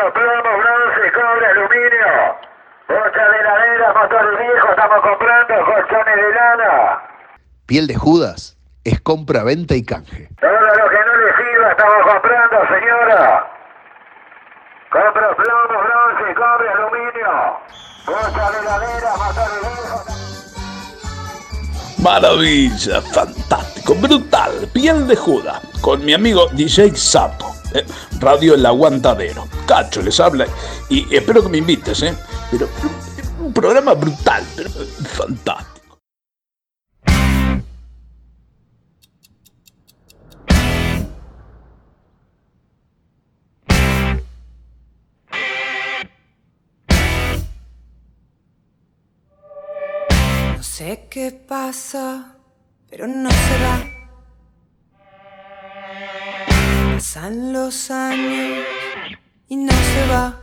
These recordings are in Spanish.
Compro plomo, bronce, cobre, aluminio. Bocha de heladera, motores viejos, estamos comprando colchones de lana. Piel de Judas es compra, venta y canje. Todo lo que no le sirva estamos comprando, señora. Compro plomo, bronce, cobre, aluminio. Bocha de heladera, motores viejos. Maravilla, fantástico, brutal, piel de Judas, con mi amigo DJ Sapo, eh, Radio El Aguantadero. Cacho les habla y espero que me invites, ¿eh? Pero, un programa brutal, pero fantástico. No sé qué pasa, pero no se va. Pasan los años y no se va.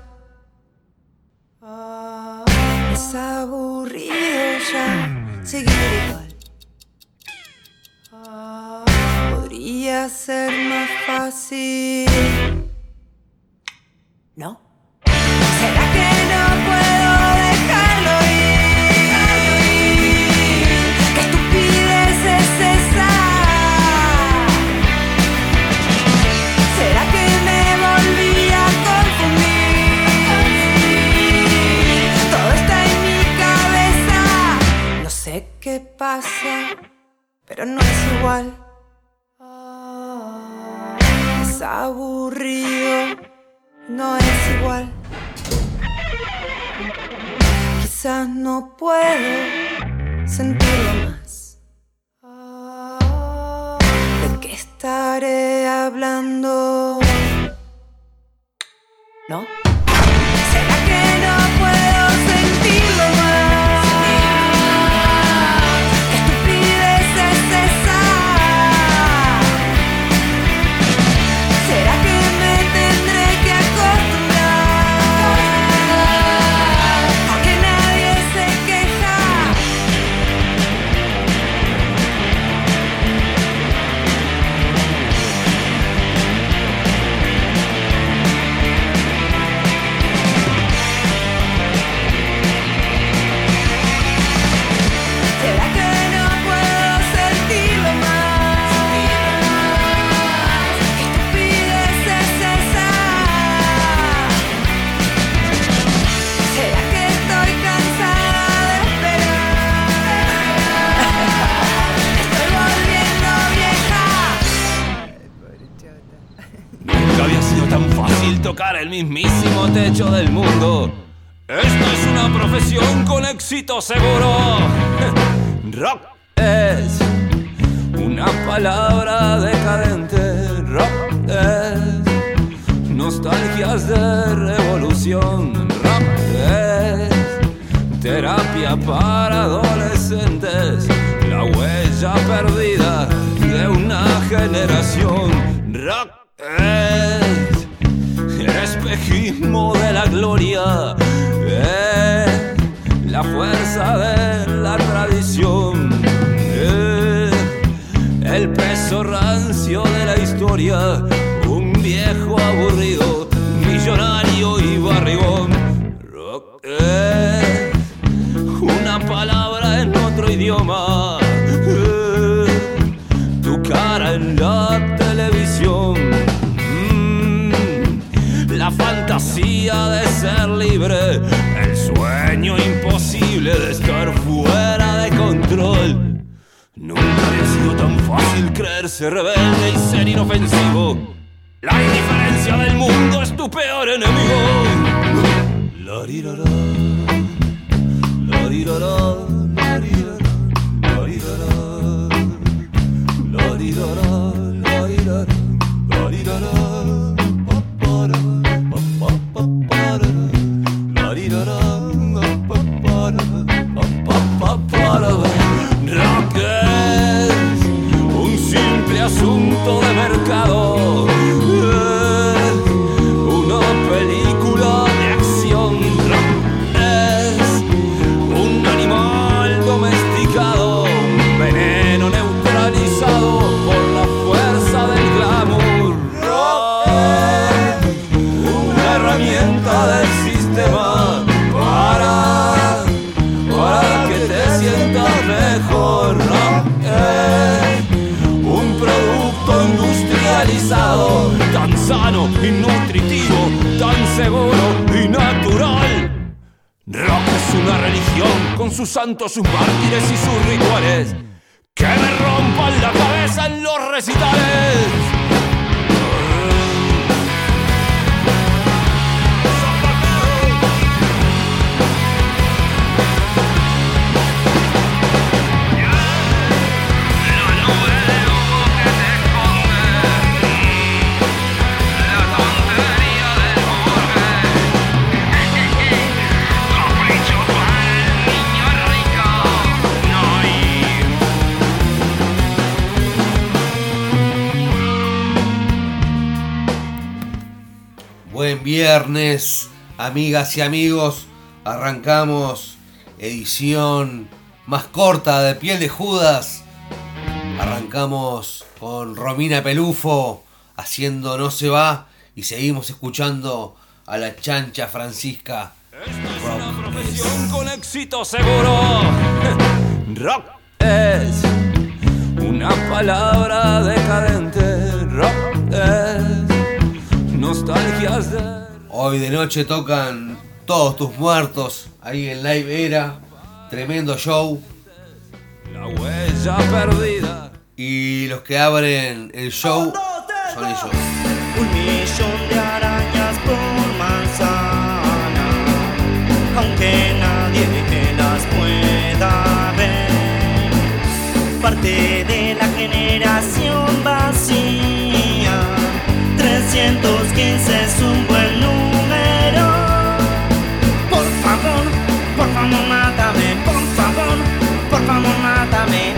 Ah, es aburrido ya seguir igual. Ah, podría ser más fácil. Pasa, pero no es igual. Ah, Es aburrido, no es igual. Quizás no puedo sentirlo más. Ah, ¿De qué estaré hablando? ¿No? El mismísimo techo del mundo. Esta es una profesión con éxito seguro. Rock es una palabra decadente. Rock es nostalgias de revolución. Rock es terapia para adolescentes. La huella perdida de una generación. Rock es espejismo de la gloria, es la fuerza de la tradición, es el peso rancio de la historia, fantasía de ser libre, el sueño imposible de estar fuera de control. Nunca había sido tan fácil creerse rebelde y ser inofensivo. La indiferencia del mundo es tu peor enemigo. Larirará, larirará, larirará, larirará, larirará, larirará, papapapara. Rock sus Amigas y amigos, arrancamos edición más corta de piel de Judas. Arrancamos con Romina Pelufo haciendo No se va y seguimos escuchando a la chancha Francisca. Esta es una profesión con éxito seguro. Rock es una palabra decadente. Rock es nostalgias de. Hoy de noche tocan todos tus muertos. Ahí en Live Era. Tremendo show. La huella perdida. Y los que abren el show son ellos. Un millón de arañas por manzana. Aunque nadie las pueda ver. Parte de la generación vacía. 315 es un buen número. Por favor, por favor, mátame. Por favor, por favor, mátame.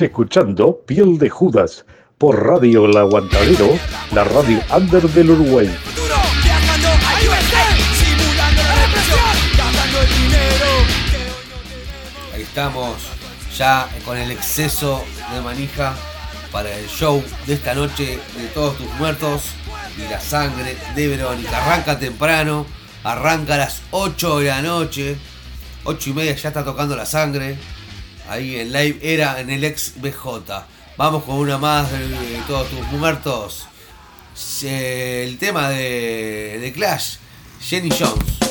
Escuchando Piel de Judas por Radio El Aguantadero, la radio under del Uruguay. Ahí estamos ya con el exceso de manija para el show de esta noche de todos tus muertos y la sangre de Verónica. Arranca temprano, arranca a las 8 de la noche, 8 y media ya está tocando la sangre. Ahí en live era en el ex BJ. Vamos con una más de, todos tus muertos. El tema de, de Clash, Jenny Jones.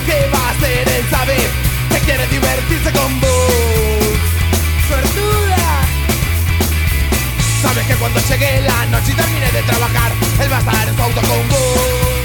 Lo que va a hacer, él sabe que quiere divertirse con vos. Suertuda. Sabes que cuando llegue la noche y termine de trabajar, él va a estar en su auto con vos.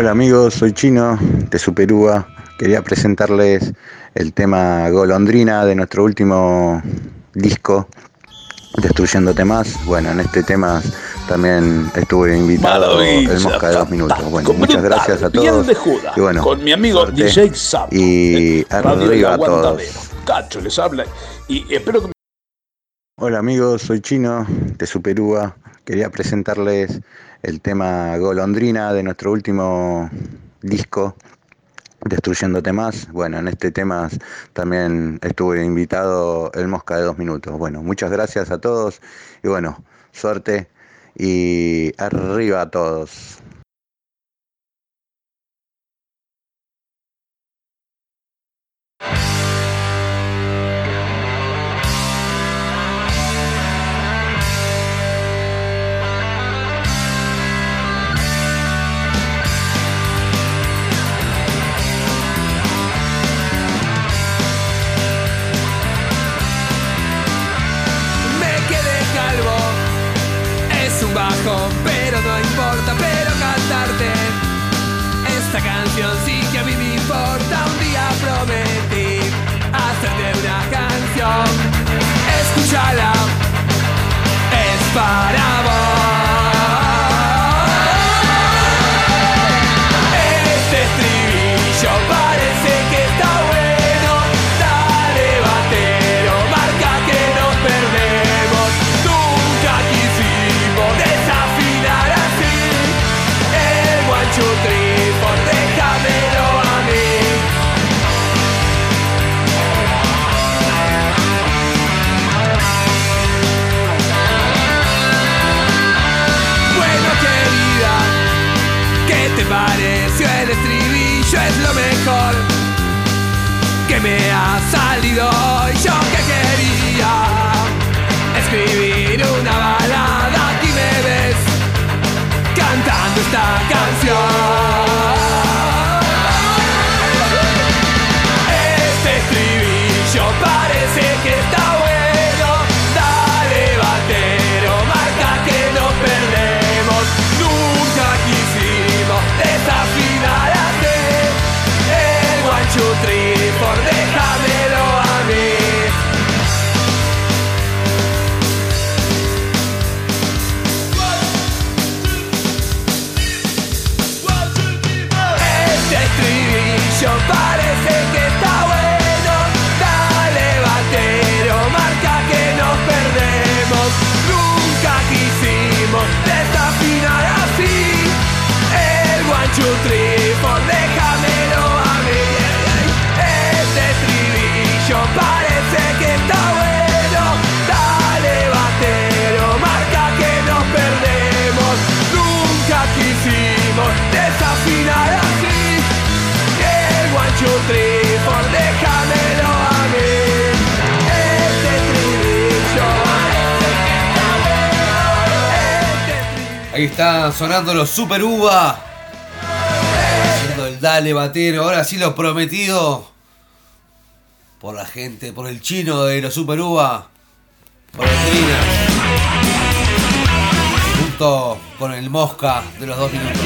Hola amigos, soy Chino de Superúa. Quería presentarles el tema Golondrina de nuestro último disco, Destruyéndote Más. Bueno, en este tema también estuve invitado el Maravilla, Mosca de dos minutos. Bueno, muchas gracias a todos. Y bueno, con mi amigo DJ Sapo. Y El arriba a todos. Cacho les habla y espero que Hola amigos, soy Chino de Superúa. Quería presentarles el tema Golondrina de nuestro último disco, Destruyéndote Más. Bueno, en este tema también estuve invitado el Mosca de dos minutos. Bueno, muchas gracias a todos y bueno, suerte y arriba a todos. Esta canción sí que a mí me importa. Un día prometí hacerte una canción, escúchala, es para vos. Ahí están sonando los Super Uva. Haciendo el dale batero. Ahora sí lo prometido. Por la gente, por el chino de los Super Uva. Por el Trina. Junto con el Mosca de los dos minutos.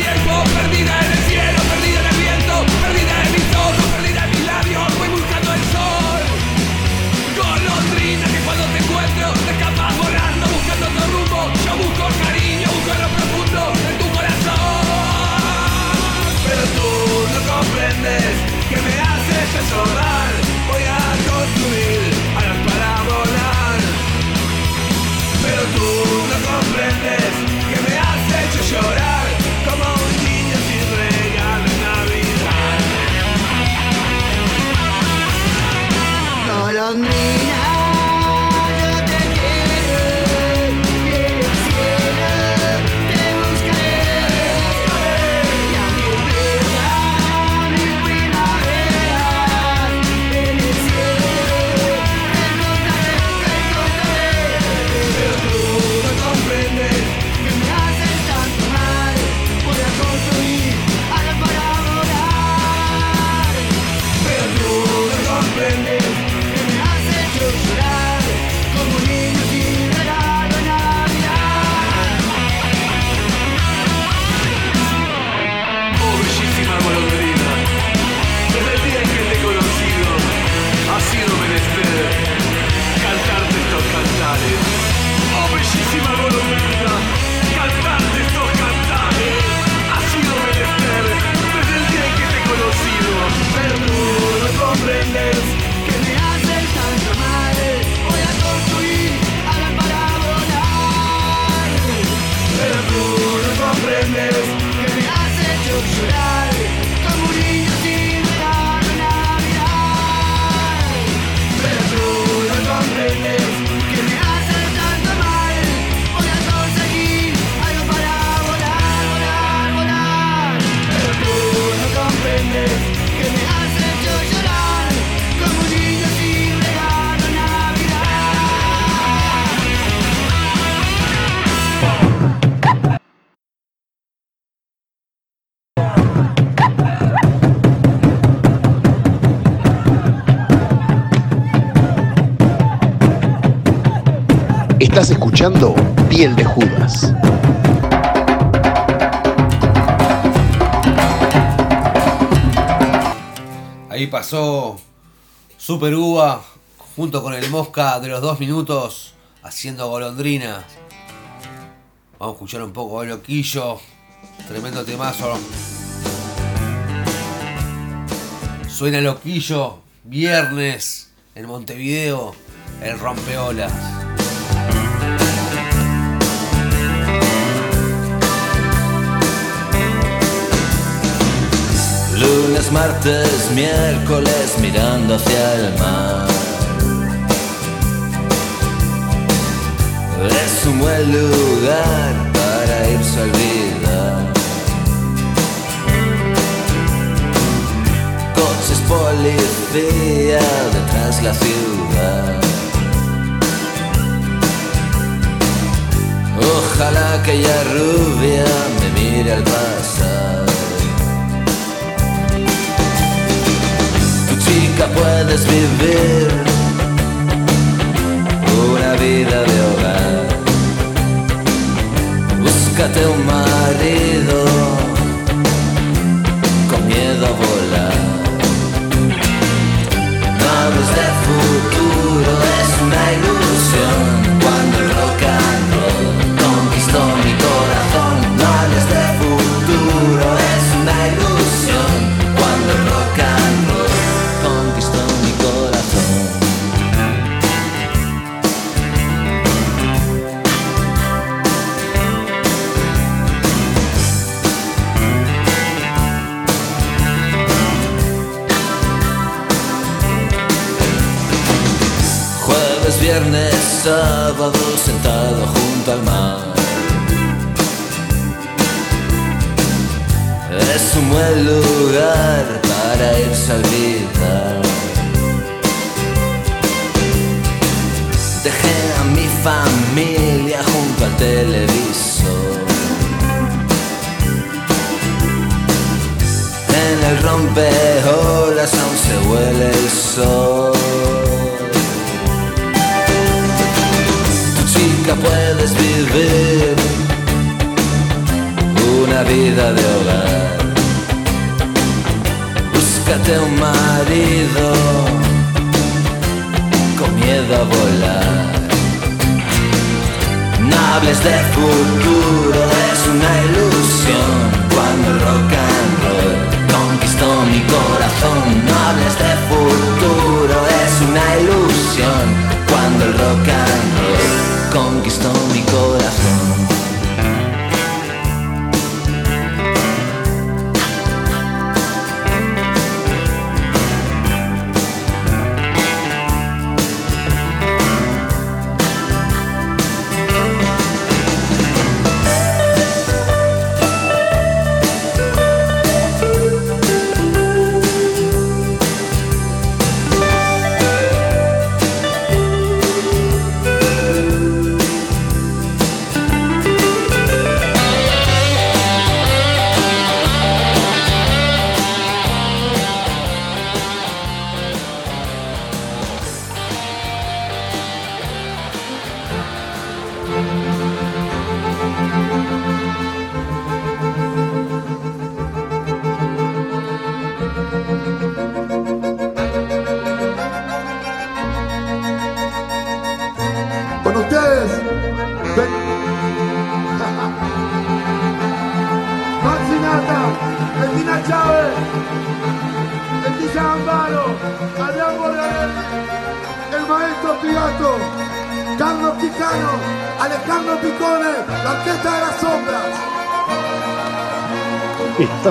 Piel de Judas. Ahí pasó Super Uva junto con el Mosca de los dos minutos haciendo golondrina. Vamos a escuchar un poco de loquillo. Tremendo temazo. Suena loquillo. Viernes en Montevideo. El rompeolas. Lunes, martes, miércoles mirando hacia el mar. Es un buen lugar para irse a olvidar. Coches policía detrás la ciudad. Ojalá aquella rubia me mire al paso. Chica puedes vivir una vida de hogar. Búscate un marido con miedo a volar. No hables de futuro, es una ilusión. Sábado sentado junto al mar. Es un buen lugar para irse a olvidar. Dejé a mi familia junto al televisor. En el rompeolas aún se huele el sol. Chica puedes vivir una vida de hogar. Búscate un marido con miedo a volar. No hables de futuro, es una ilusión. Cuando el rock and roll conquistó mi corazón. No hables de futuro, es una ilusión. Cuando el rock and roll conquistó mi corazón.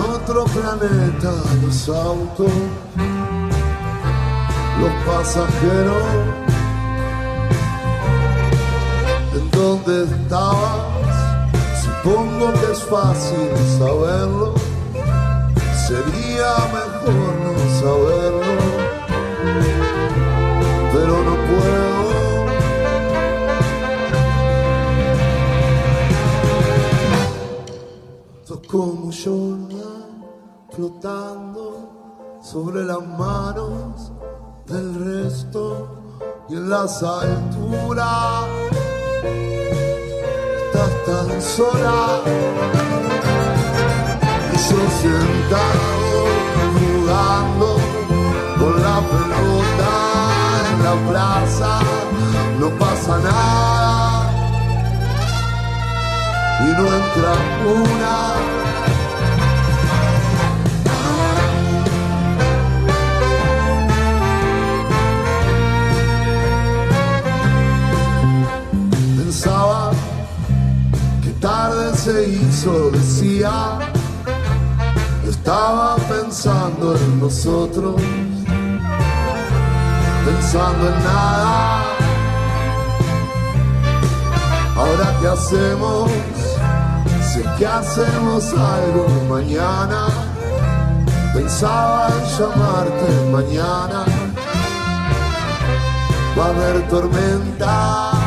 Otro planeta los autos, los pasajeros. ¿En dónde estabas? Supongo que es fácil saberlo. Sería mejor no saberlo, pero no puedo. Como yo, flotando sobre las manos del resto y en las alturas. Estás tan sola y yo sentado jugando con la pelota en la plaza. No pasa nada y no entra una. Piso decía, estaba pensando en nosotros, pensando en nada. Ahora qué hacemos, es que hacemos algo mañana, pensaba en llamarte mañana, va a haber tormenta.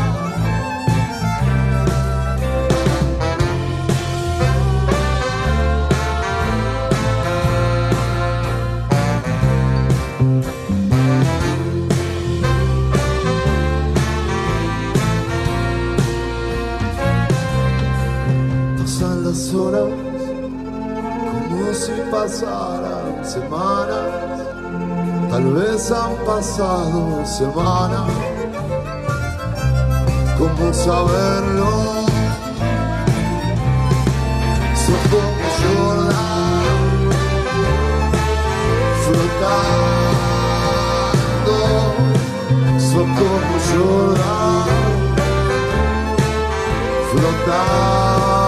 Pasaran semanas. Tal vez han pasado semanas. ¿Cómo saberlo? Son como Jordan flotando. Son como Jordan flotando,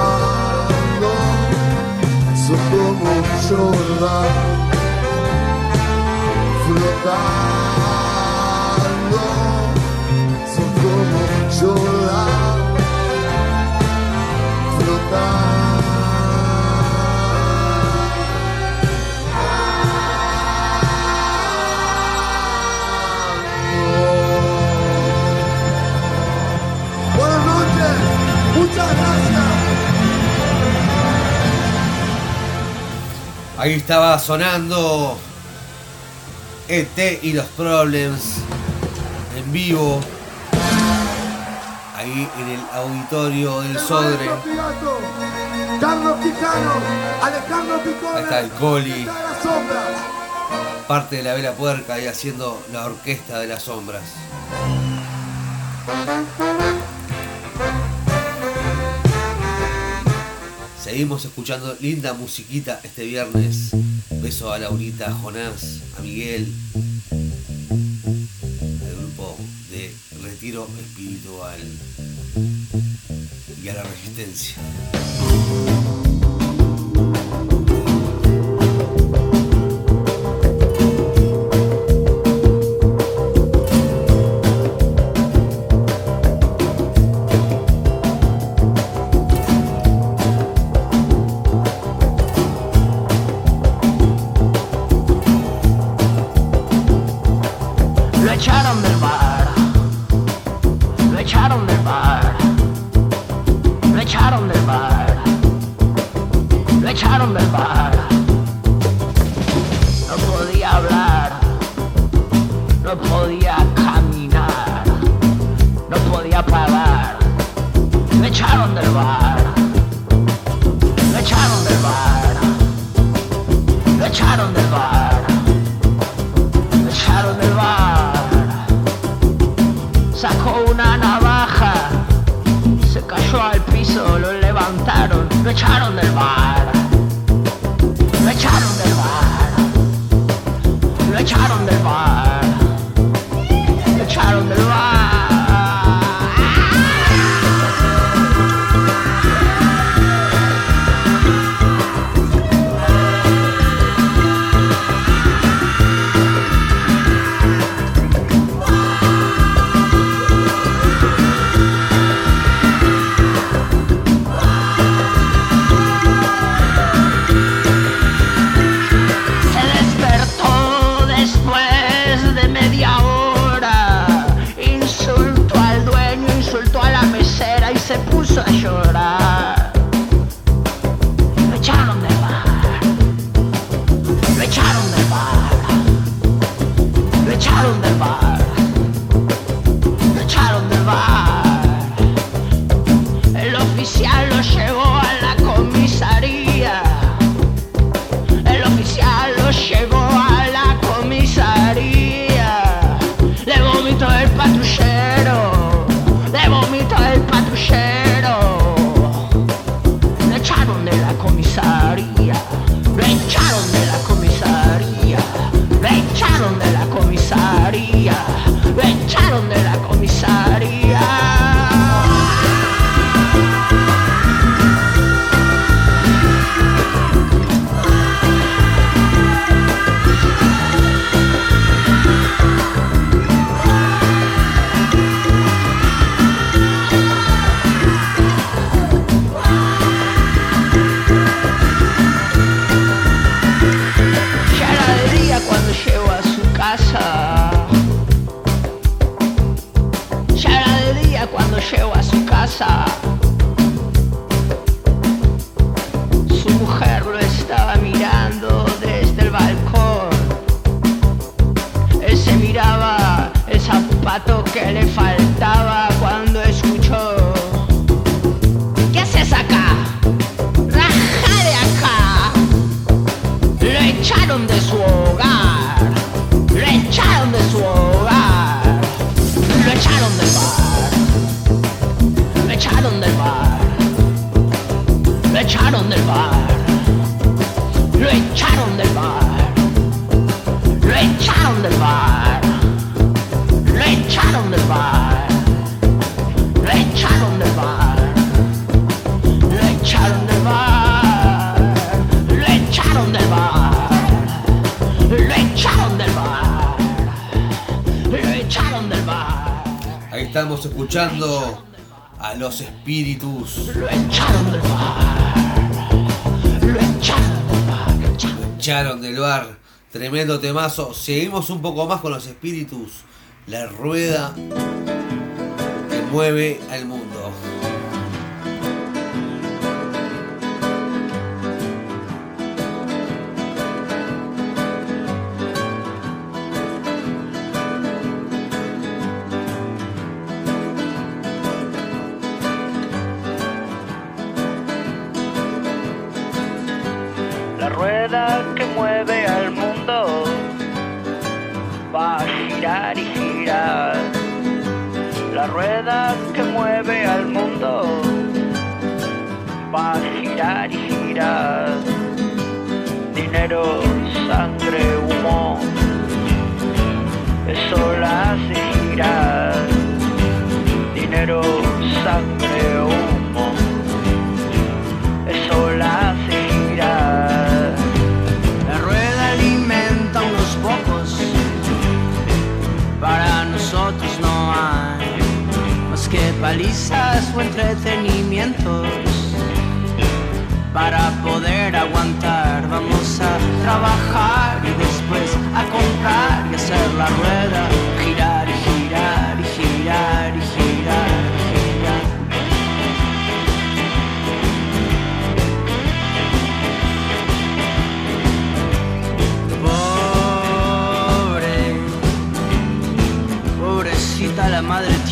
flotando, son como Jordan, flotando. Muchas gracias. Ahí estaba sonando ET y los Problems en vivo. Ahí en el auditorio del Sodre. Carlos Quijano, Alejandro. Ahí está el Coli. Parte de la vela puerca y haciendo la orquesta de las sombras. Seguimos escuchando linda musiquita este viernes. Beso a Laurita, a Jonás, a Miguel, al grupo de Retiro Espiritual y a la Resistencia. Una navaja. Se cayó al piso, lo levantaron. Lo echaron del bar. Lo echaron del bar. Lo echaron del bar. Espíritus. Lo echaron del bar, lo echaron del bar. Lo echaron del bar. Tremendo temazo. Seguimos un poco más con los espíritus. La rueda que mueve al mundo.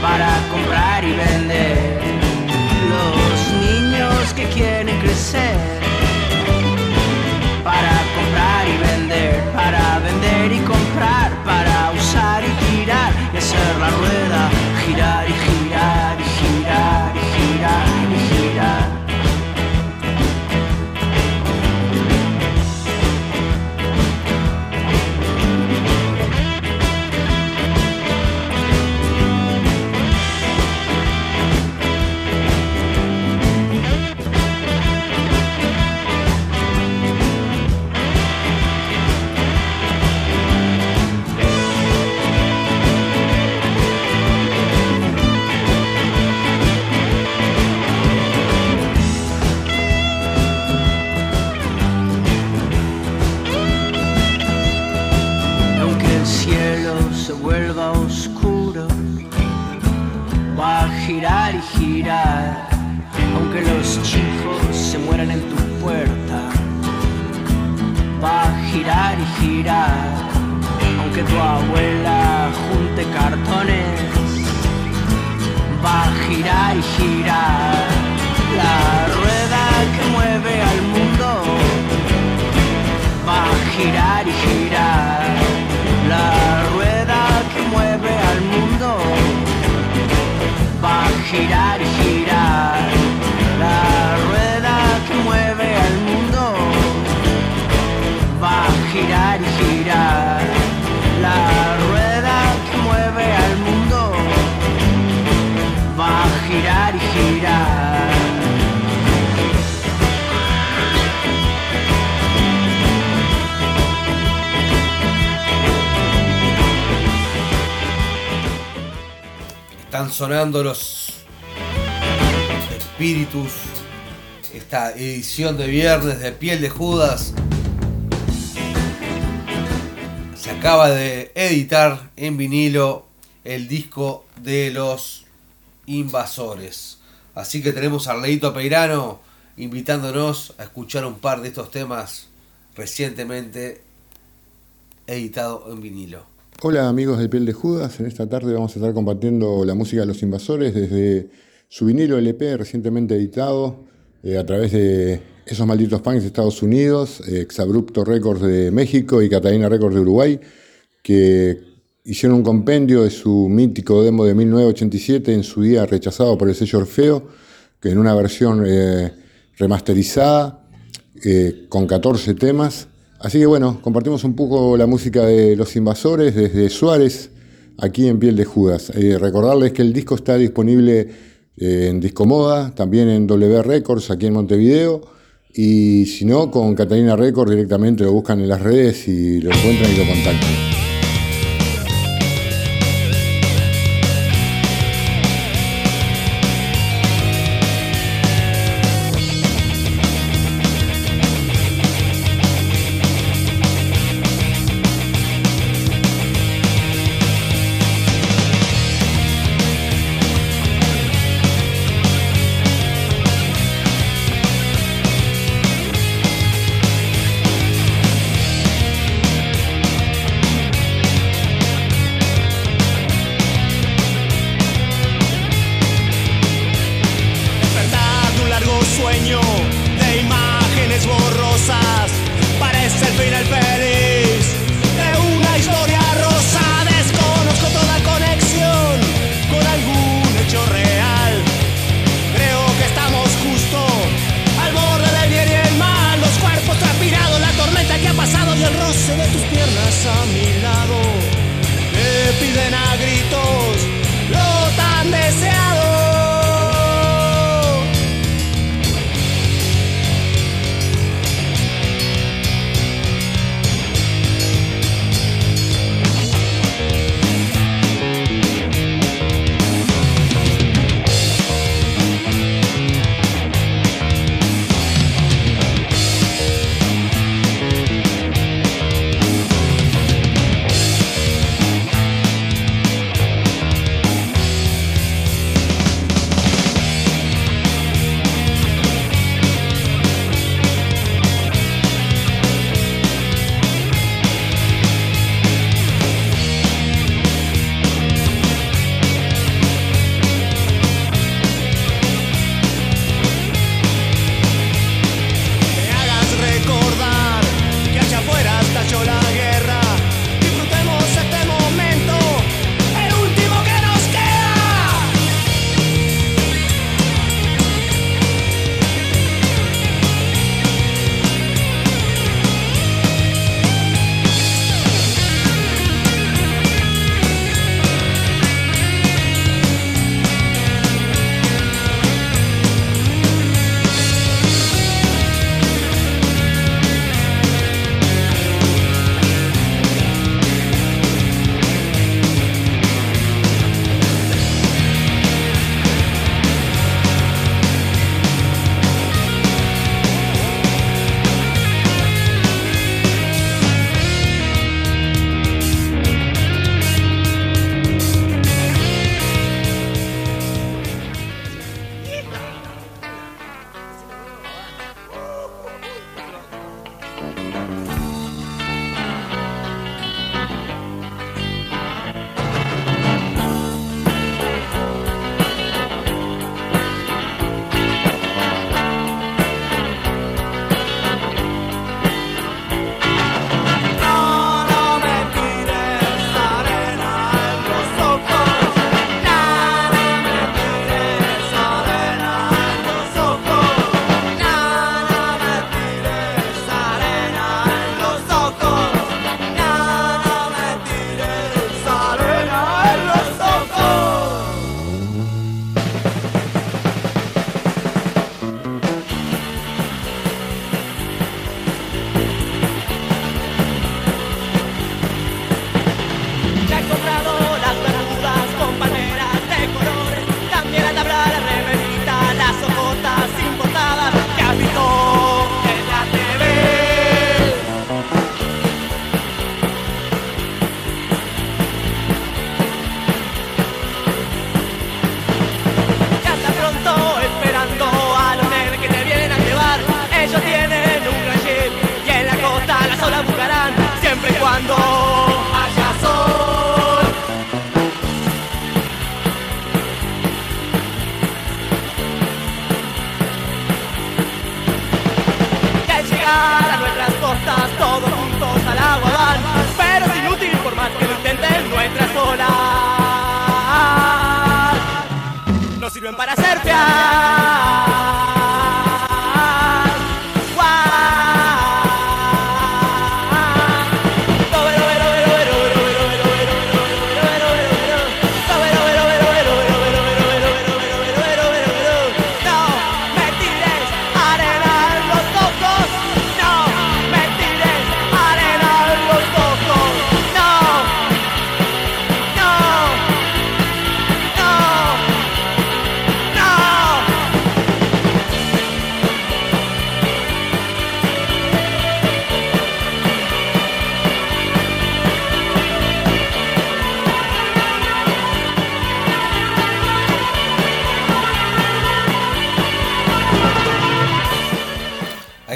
para comprar y vender, los niños que quieren crecer para comprar y vender, para vender y comprar, para usar y tirar y hacer la rueda girar y girar y girar y girar. Aunque los chicos se mueran en tu puerta, va a girar y girar, aunque tu abuela junte cartones, va a girar y girar, la rueda que mueve al mundo va a girar y girar. La rueda que mueve al mundo va a girar y girar. La rueda que mueve al mundo va a girar y girar. La rueda que mueve al mundo va a girar y girar. Están sonando los espíritus. Esta edición de viernes de Piel de Judas. se acaba de editar en vinilo el disco de los invasores. Así que tenemos a Arleito Peirano invitándonos a escuchar un par de estos temas recientemente editado en vinilo. Hola amigos de Piel de Judas, en esta tarde vamos a estar compartiendo la música de los invasores desde su vinilo LP recientemente editado eh, a través de esos malditos punks de Estados Unidos, eh, Exabrupto Records de México y Catalina Records de Uruguay, que hicieron un compendio de su mítico demo de 1987 en su día rechazado por el sello Orfeo, que en una versión eh, remasterizada con 14 temas. Así que bueno, compartimos un poco la música de Los Invasores desde Suárez, aquí en Piel de Judas. recordarles que el disco está disponible en Discomoda, también en W Records aquí en Montevideo. Y si no, con Catalina Records directamente lo buscan en las redes y lo encuentran y lo contactan.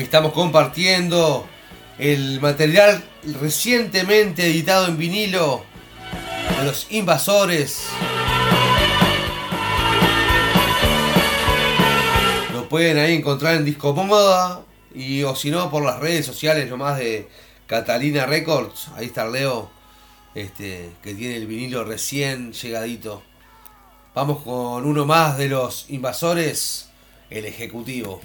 Estamos compartiendo el material recientemente editado en vinilo de los invasores. Lo pueden ahí encontrar en Disco Moda y o si no por las redes sociales nomás de Catalina Records. Ahí está Leo, este, que tiene el vinilo recién llegadito. Vamos con uno más de los invasores, el ejecutivo.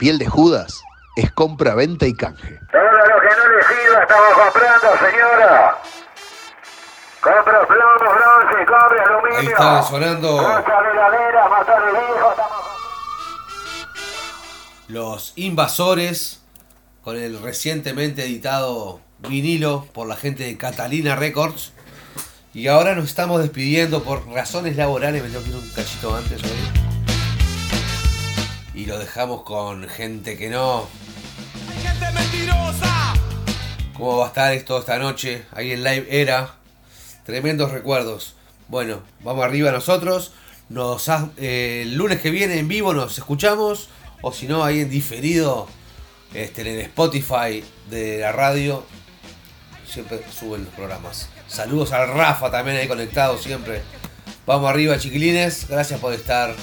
Piel de Judas es compra, venta y canje. Todo lo que no le sirva estamos comprando, señora. Compro plomo, bronce, cobre, Ahí aluminio. está sonando heladera, motor viejo, estamos Los Invasores con el recientemente editado vinilo por la gente de Catalina Records. Y ahora nos estamos despidiendo por razones laborales. Me tengo que ir un cachito antes hoy. Y lo dejamos con gente que no. Gente mentirosa ¿Cómo va a estar esto esta noche? Ahí en Live Era. Tremendos recuerdos. Bueno, vamos arriba nosotros. Nos eh, el lunes que viene en vivo nos escuchamos. O si no, ahí en diferido. Este, en el Spotify de la radio. Siempre suben los programas. Saludos al Rafa también ahí conectado siempre. Vamos arriba, chiquilines. Gracias por estar.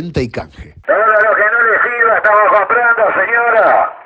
Venta y canje. Todo lo que no le sirva estamos comprando, señora.